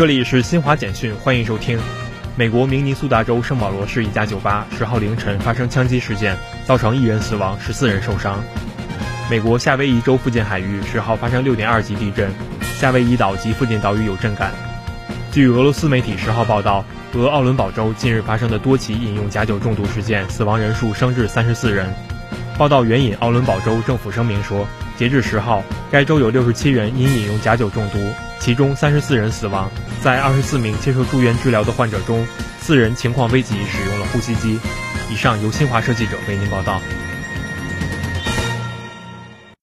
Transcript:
这里是新华简讯，欢迎收听。美国明尼苏达州圣保罗市一家酒吧十号凌晨发生枪击事件，造成一人死亡，十四人受伤。美国夏威夷州附近海域十号发生六点二级地震，夏威夷岛及附近岛屿有震感。据俄罗斯媒体十号报道，俄奥伦堡州近日发生的多起饮用假酒中毒事件，死亡人数升至三十四人。报道援引奥伦堡州政府声明说，截至十号，该州有六十七人因饮用假酒中毒。其中三十四人死亡，在二十四名接受住院治疗的患者中，四人情况危急，使用了呼吸机。以上由新华社记者为您报道。